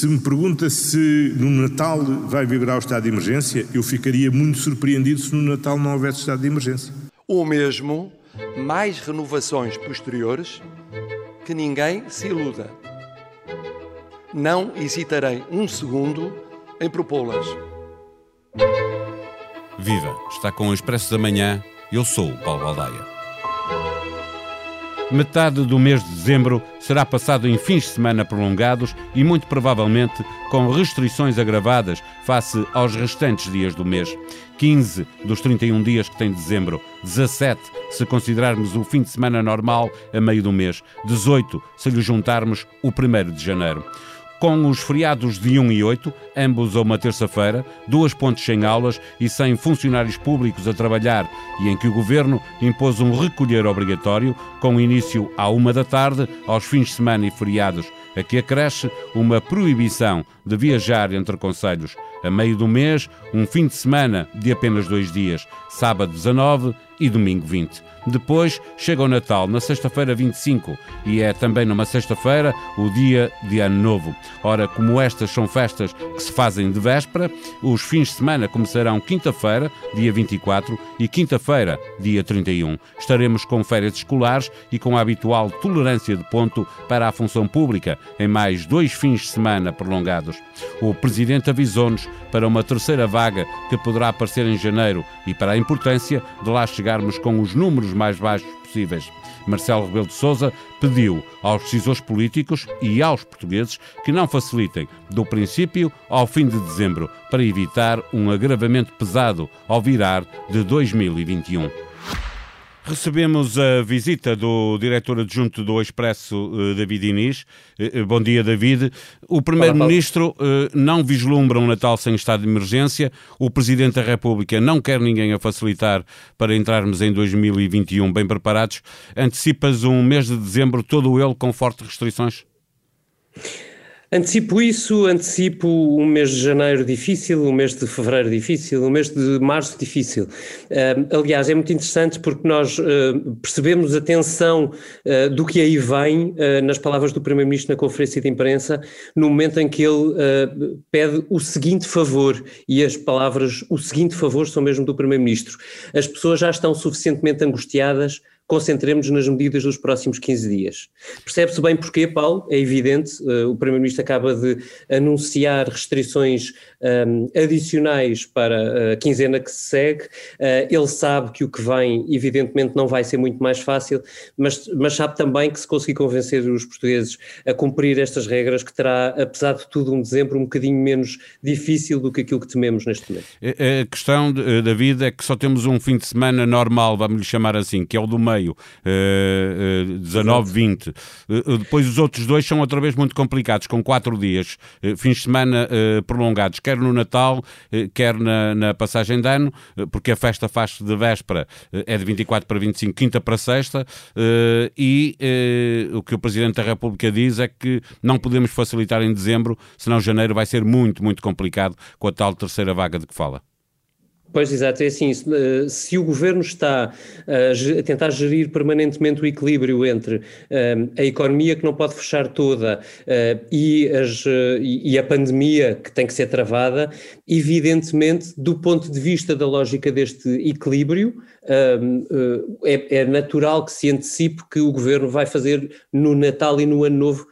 se me pergunta se no Natal vai vigorar o estado de emergência, eu ficaria muito surpreendido se no Natal não houvesse estado de emergência. O mesmo, mais renovações posteriores, que ninguém se iluda. Não hesitarei um segundo em propô-las. Viva! Está com o Expresso da Manhã. Eu sou o Paulo Baldaia. Metade do mês de dezembro será passado em fins de semana prolongados e, muito provavelmente, com restrições agravadas face aos restantes dias do mês. 15 dos 31 dias que tem dezembro, 17 se considerarmos o fim de semana normal a meio do mês, 18 se lhe juntarmos o 1 de janeiro com os feriados de 1 e 8, ambos a uma terça-feira, duas pontes sem aulas e sem funcionários públicos a trabalhar, e em que o governo impôs um recolher obrigatório, com início à uma da tarde, aos fins de semana e feriados. Aqui acresce uma proibição de viajar entre conselhos. A meio do mês, um fim de semana de apenas dois dias, sábado 19 e domingo 20. Depois chega o Natal, na sexta-feira 25, e é também numa sexta-feira o dia de Ano Novo. Ora, como estas são festas que se fazem de véspera, os fins de semana começarão quinta-feira, dia 24, e quinta-feira, dia 31. Estaremos com férias escolares e com a habitual tolerância de ponto para a função pública, em mais dois fins de semana prolongados. O Presidente avisou-nos para uma terceira vaga que poderá aparecer em janeiro e para a importância de lá chegarmos com os números mais baixos possíveis. Marcelo Rebelo de Sousa pediu aos decisores políticos e aos portugueses que não facilitem do princípio ao fim de dezembro para evitar um agravamento pesado ao virar de 2021. Recebemos a visita do diretor adjunto do Expresso, eh, David Inês. Eh, eh, bom dia, David. O Primeiro-Ministro não vislumbra um Natal sem estado de emergência. O Presidente da República não quer ninguém a facilitar para entrarmos em 2021 bem preparados. Antecipas um mês de dezembro todo ele com fortes restrições? Antecipo isso, antecipo um mês de janeiro difícil, um mês de fevereiro difícil, um mês de março difícil. Uh, aliás, é muito interessante porque nós uh, percebemos a tensão uh, do que aí vem nas palavras do Primeiro-Ministro na conferência de imprensa, no momento em que ele pede o seguinte favor, e as palavras o seguinte favor são mesmo do Primeiro-Ministro. As pessoas já estão suficientemente angustiadas concentremos-nos nas medidas dos próximos 15 dias. Percebe-se bem porquê, Paulo? É evidente, uh, o Primeiro-Ministro acaba de anunciar restrições um, adicionais para a quinzena que se segue. Uh, ele sabe que o que vem, evidentemente, não vai ser muito mais fácil, mas, mas sabe também que se conseguir convencer os portugueses a cumprir estas regras, que terá, apesar de tudo, um dezembro um bocadinho menos difícil do que aquilo que tememos neste momento. A questão, David, é que só temos um fim de semana normal, vamos lhe chamar assim, que é o do meio meio, uh, uh, 19, 20. Uh, depois os outros dois são outra vez muito complicados, com quatro dias, uh, fins de semana uh, prolongados, quer no Natal, quer na, na, passagem de ano, porque a festa faz-se de véspera, é de 24 para 25, quinta para sexta, e o que o Presidente da República diz é que não podemos facilitar em dezembro, senão janeiro vai ser muito, muito complicado com a tal terceira vaga de que fala. Pois, exato, é assim, se, eh, se o governo está a tentar gerir permanentemente o equilíbrio entre uh, a economia que não pode fechar toda uh, e, as, e, a pandemia que tem que ser travada, evidentemente, do ponto de vista da lógica deste equilíbrio, é, é natural que se antecipe que o governo vai fazer no Natal e no Ano Novo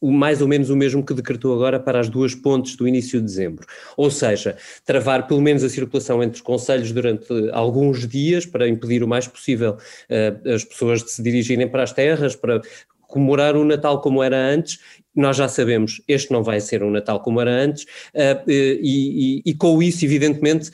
mais ou menos o mesmo que decretou agora para as duas pontes do início de dezembro. Ou seja, travar pelo menos a circulação entre os conselhos durante alguns dias para impedir o mais possível uh, as pessoas de se dirigirem para as terras, para comemorar o Natal como era antes nós já sabemos, este não vai ser um Natal como era antes, uh, e, e, e, com isso, evidentemente,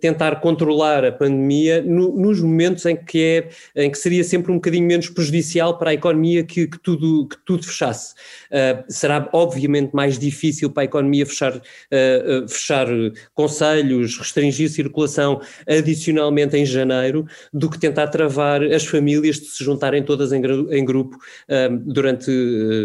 tentar controlar a pandemia no, nos momentos em que, é, em que seria sempre um bocadinho menos prejudicial para a economia que, que tudo, que tudo fechasse. Uh, será obviamente mais difícil para a economia fechar, uh, fechar conselhos, restringir circulação adicionalmente em janeiro, do que tentar travar as famílias de se juntarem todas em, em grupo durante,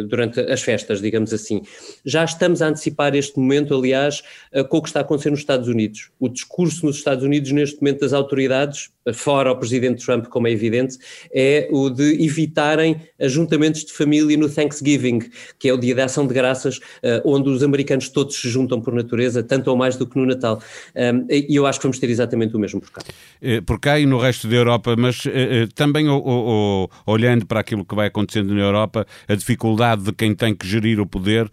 durante as festas, digamos assim. Já estamos a antecipar este momento, aliás, com o que está a acontecer nos Estados Unidos. O discurso nos Estados Unidos, neste momento, das autoridades, fora o presidente Trump, como é evidente, é o de evitarem ajuntamentos de família no Thanksgiving, que é o dia da ação de graças, uh, onde os americanos todos se juntam por natureza, tanto ou mais do que no Natal. Um, e eu acho que vamos ter exatamente o mesmo por cá. Eh, por cá e no resto da Europa, mas uh, também olhando para aquilo que vai acontecendo na Europa, a dificuldade de quem tem que gerir o poder,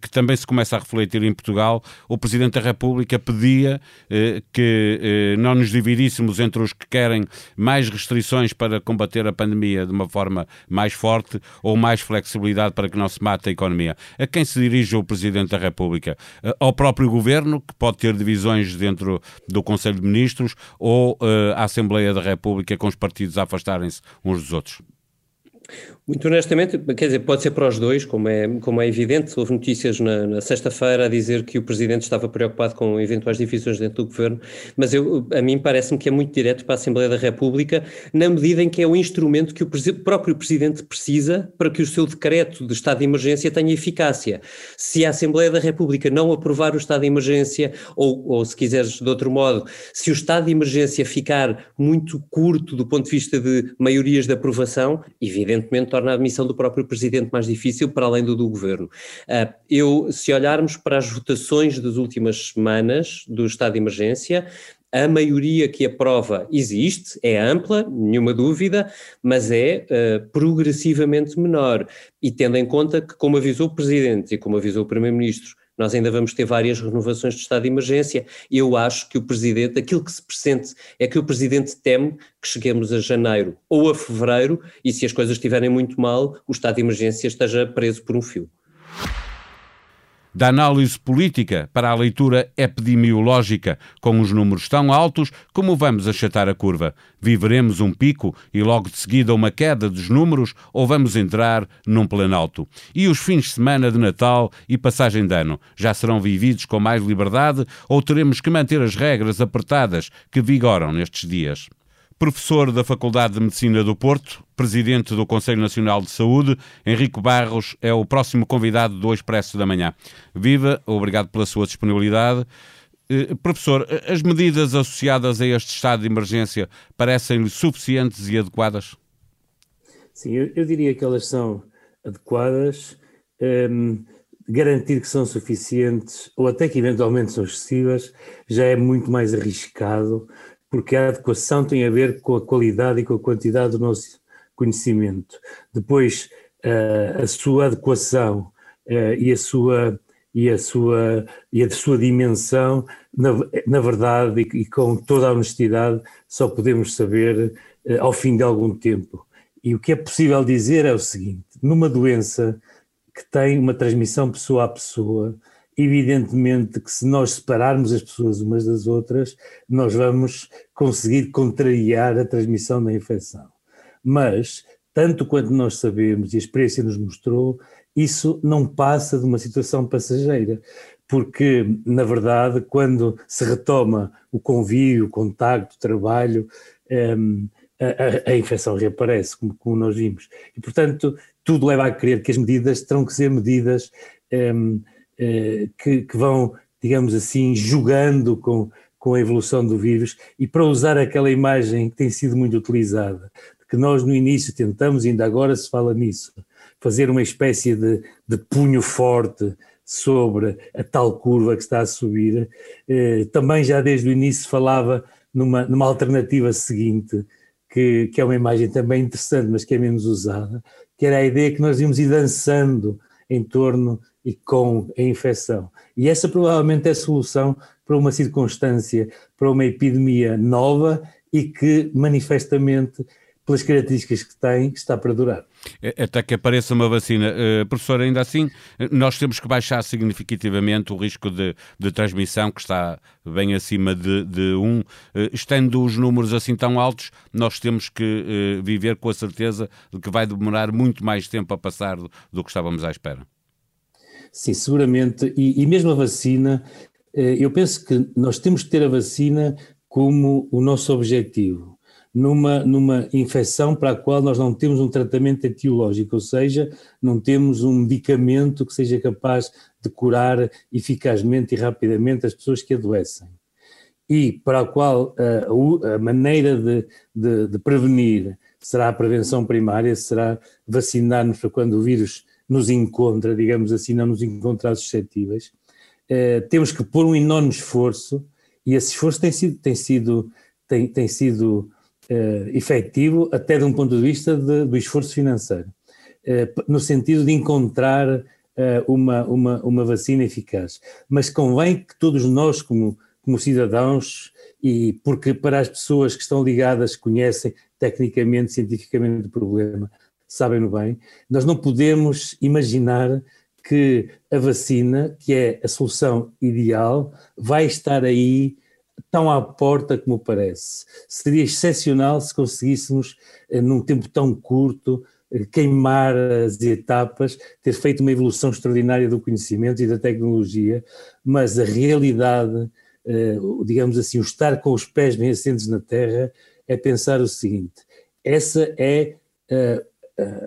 que também se começa a refletir em Portugal, o Presidente da República pedia que não nos dividíssemos entre os que querem mais restrições para combater a pandemia de uma forma mais forte ou mais flexibilidade para que não se mate a economia. A quem se dirige o Presidente da República? Ao próprio Governo, que pode ter divisões dentro do Conselho de Ministros, ou à Assembleia da República com os partidos a afastarem-se uns dos outros? Muito honestamente, quer dizer, pode ser para os dois, como é, como é evidente. Houve notícias na, na sexta-feira a dizer que o Presidente estava preocupado com eventuais divisões dentro do Governo, mas eu, a mim parece-me que é muito direto para a Assembleia da República, na medida em que é o instrumento que o próprio Presidente precisa para que o seu decreto de estado de emergência tenha eficácia. Se a Assembleia da República não aprovar o estado de emergência, ou, ou se quiseres de outro modo, se o estado de emergência ficar muito curto do ponto de vista de maiorias de aprovação, evidentemente torna a admissão do próprio presidente mais difícil, para além do do governo. Uh, eu, se olharmos para as votações das últimas semanas do estado de emergência, a maioria que aprova existe, é ampla, nenhuma dúvida, mas é uh, progressivamente menor. E tendo em conta que, como avisou o Presidente e como avisou o Primeiro-Ministro, nós ainda vamos ter várias renovações de estado de emergência. Eu acho que o Presidente, aquilo que se pressente é que o Presidente teme que cheguemos a janeiro ou a fevereiro e se as coisas estiverem muito mal, o estado de emergência esteja preso por um fio da análise política para a leitura epidemiológica, com os números tão altos como vamos achatar a curva. Viveremos um pico e logo de seguida uma queda dos números ou vamos entrar num planalto? E os fins de semana de Natal e passagem de ano já serão vividos com mais liberdade ou teremos que manter as regras apertadas que vigoram nestes dias? Professor da Faculdade de Medicina do Porto, presidente do Conselho Nacional de Saúde, Henrique Barros é o próximo convidado do Expresso da Manhã. Viva, obrigado pela sua disponibilidade. Eh, professor, as medidas associadas a este estado de emergência parecem-lhe suficientes e adequadas? Sim, eu, eu, diria que elas são adequadas. Um, ehm, garantir que são suficientes ou até que eventualmente são excessivas já é muito mais arriscado porque a adequação tem a ver com a qualidade e com a quantidade do nosso conhecimento. Depois, uh, a sua adequação uh, e a sua e a sua e a sua dimensão, na, na verdade e, e, com toda a honestidade, só podemos saber uh, ao fim de algum tempo. E o que é possível dizer é o seguinte: numa doença que tem uma transmissão pessoa a pessoa, Evidentemente que se nós separarmos as pessoas umas das outras, nós vamos conseguir contrariar a transmissão da infecção. Mas, tanto quanto nós sabemos e a experiência nos mostrou, isso não passa de uma situação passageira, porque, na verdade, quando se retoma o convívio, o contacto, o trabalho, um, a, a, infecção reaparece, como, como, nós vimos. E, portanto, tudo leva a crer que as medidas terão que ser medidas um, eh, que, que, vão, digamos assim, jogando com, com a evolução do vírus. E para usar aquela imagem que tem sido muito utilizada, que nós no início tentamos, ainda agora se fala nisso, fazer uma espécie de, de punho forte sobre a tal curva que está a subir, eh, também já desde o início falava numa, numa alternativa seguinte, que, que é uma imagem também interessante, mas que é menos usada, que era a ideia que nós íamos ir dançando em torno e com a infecção. E essa provavelmente é a solução para uma circunstância, para uma epidemia nova e que manifestamente pelas características que tem, está para durar. É, até que apareça uma vacina. Uh, professor, ainda assim, nós temos que baixar significativamente o risco de, de transmissão, que está bem acima de, de um. Uh, estando os números assim tão altos, nós temos que uh, viver com a certeza de que vai demorar muito mais tempo a passar do, do que estávamos à espera. Sim, seguramente. E, e mesmo a vacina, eh, eu penso que nós temos que ter a vacina como o nosso objetivo. Numa, numa infecção para a qual nós não temos um tratamento etiológico, ou seja, não temos um medicamento que seja capaz de curar eficazmente e rapidamente as pessoas que adoecem. e para a qual a, a maneira de, de, de, prevenir será a prevenção primária, será vacinar-nos para quando o vírus nos encontra, digamos assim, não nos encontrar suscetíveis, eh, temos que pôr um enorme esforço e esse esforço tem sido, tem sido, tem, tem sido eh, efetivo até de um ponto de vista de, do esforço financeiro, eh, no sentido de encontrar uma, uma, uma vacina eficaz. Mas convém que todos nós, como, como cidadãos, e porque para as pessoas que estão ligadas, conhecem tecnicamente, cientificamente o problema, sabem-no bem, nós não podemos imaginar que a vacina, que é a solução ideal, vai estar aí tão à porta como parece. Seria excepcional se conseguíssemos, eh, num tempo tão curto, eh, queimar as etapas, ter feito uma evolução extraordinária do conhecimento e da tecnologia, mas a realidade, eh, digamos assim, o estar com os pés bem assentes na terra, é pensar o seguinte: essa é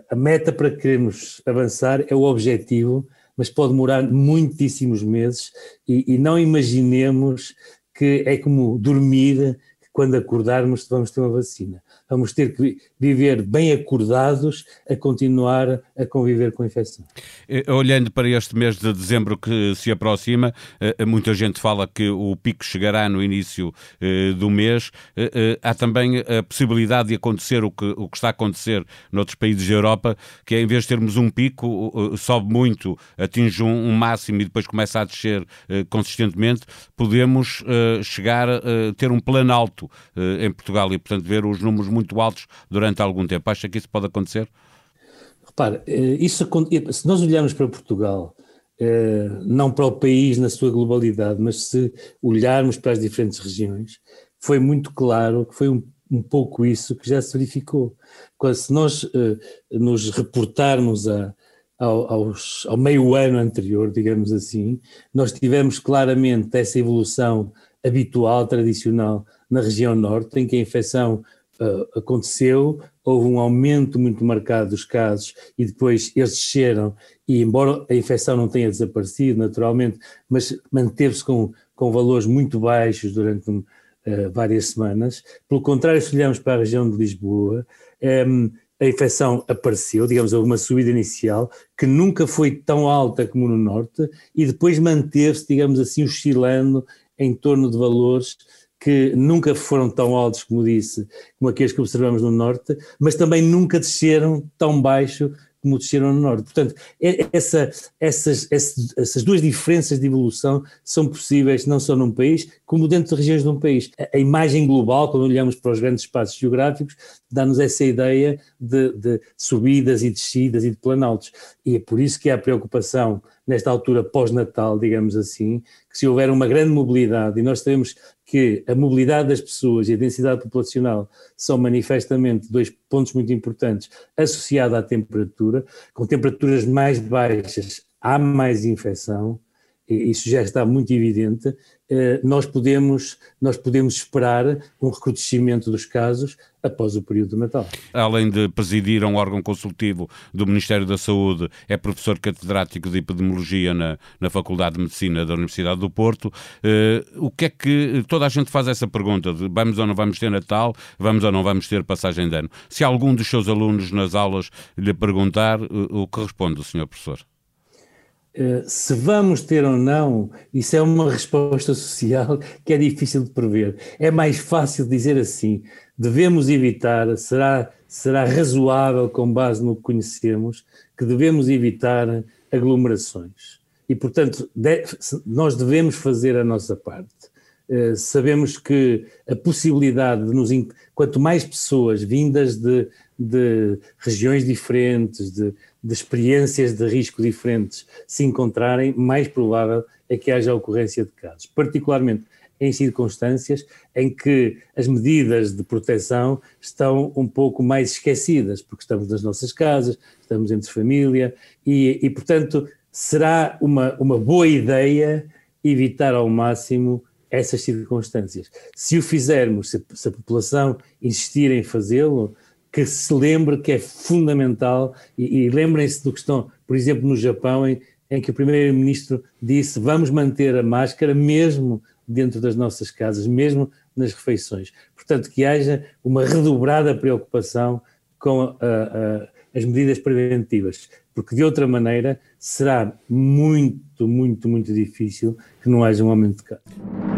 a meta para que queremos avançar, é o objetivo, mas pode demorar muitíssimos meses e, e não imaginemos que é como dormir, que quando acordarmos vamos ter uma vacina. Vamos ter que viver bem acordados a continuar a conviver com a infecção. Eh, olhando para este mês de dezembro que se aproxima, eh, eh, muita gente fala que o pico chegará no início do mês. Há também a possibilidade de acontecer o que, o que está a acontecer noutros países da Europa, que é em vez de termos um pico, sobe muito, atinge um máximo e depois começa a descer consistentemente, podemos chegar a ter um plano alto em Portugal e, portanto, ver os números muito altos durante algum tempo. Acha que isso pode acontecer? Repare, eh, isso, se nós olharmos para Portugal, eh, não para o país na sua globalidade, mas se olharmos para as diferentes regiões, foi muito claro que foi um, um pouco isso que já se verificou. Se nós eh, nos reportarmos a, ao, aos, ao meio ano anterior, digamos assim, nós tivemos claramente essa evolução habitual, tradicional, na região norte, em que a infecção uh, aconteceu, houve um aumento muito marcado dos casos e depois eles desceram e embora a infecção não tenha desaparecido naturalmente, mas manteve-se com, com valores muito baixos durante uh, várias semanas. Pelo contrário, se olharmos para a região de Lisboa, um, ehm, a infecção apareceu, digamos, houve uma subida inicial que nunca foi tão alta como no norte e depois manteve-se, digamos assim, oscilando em torno de valores que nunca foram tão altos, como disse, como aqueles que observamos no Norte, mas também nunca desceram tão baixo como desceram no Norte. Portanto, essa, essas, essas, duas diferenças de evolução são possíveis não só num país, como dentro de regiões de um país. A, imagem global, quando olhamos para os grandes espaços geográficos, dá-nos essa ideia de, de subidas e descidas e de planaltos. E é por isso que há preocupação nesta altura pós-natal, digamos assim, que se houver uma grande mobilidade, e nós sabemos que a mobilidade das pessoas e a densidade populacional são manifestamente dois pontos muito importantes associados à temperatura, com temperaturas mais baixas há mais infecção, isso já está muito evidente, eh, nós podemos, nós podemos esperar um recrudescimento dos casos após o período do Natal. Além de presidir um órgão consultivo do Ministério da Saúde, é professor catedrático de Epidemiologia na, na Faculdade de Medicina da Universidade do Porto. Uh, o que é que toda a gente faz essa pergunta de vamos ou não vamos ter Natal, vamos ou não vamos ter passagem de ano? Se algum dos seus alunos nas aulas lhe perguntar, uh, o que responde o senhor professor? Eh, se vamos ter ou não, isso é uma resposta social que é difícil de prever. É mais fácil dizer assim: devemos evitar, será, será razoável, com base no que conhecemos, que devemos evitar aglomerações. E, portanto, nós devemos fazer a nossa parte. Uh, sabemos que a possibilidade de nos. Quanto mais pessoas vindas de, de regiões diferentes, de, de experiências de risco diferentes se encontrarem, mais provável é que haja ocorrência de casos, particularmente em circunstâncias em que as medidas de proteção estão um pouco mais esquecidas, porque estamos nas nossas casas, estamos entre família e, e portanto, será uma, uma boa ideia evitar ao máximo essas circunstâncias. Se o fizermos, se, se a população insistir em fazê-lo, que se lembre que é fundamental e, e lembrem-se do que estão, por exemplo, no Japão, em, em que o primeiro-ministro disse vamos manter a máscara mesmo dentro das nossas casas, mesmo nas refeições. Portanto, que haja uma redobrada preocupação com a, a, as medidas preventivas, porque de outra maneira será muito, muito, muito difícil que não haja um aumento de casos.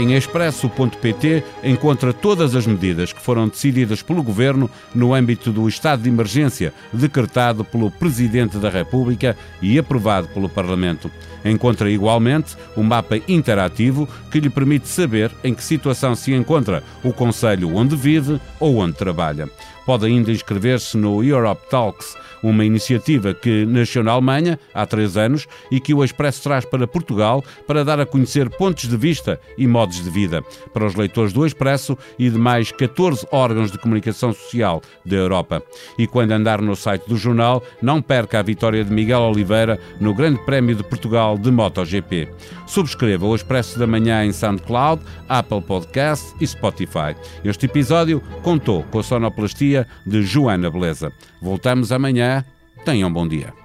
Em expresso.pt encontra todas as medidas que foram decididas pelo Governo no âmbito do estado de emergência decretado pelo Presidente da República e aprovado pelo Parlamento. Encontra igualmente um mapa interativo que lhe permite saber em que situação se encontra o Conselho onde vive ou onde trabalha. Pode ainda inscrever-se no Europe Talks uma iniciativa que nasceu na Alemanha há três anos e que o Expresso traz para Portugal para dar a conhecer pontos de vista e modos de vida para os leitores do Expresso e de mais 14 órgãos de comunicação social da Europa. E quando andar no site do jornal, não perca a vitória de Miguel Oliveira no Grande Prémio de Portugal de MotoGP. Subscreva o Expresso da Manhã em SoundCloud, Apple Podcast e Spotify. Este episódio contou com a sonoplastia de Joana Beleza. Voltamos amanhã. Tenham bom dia.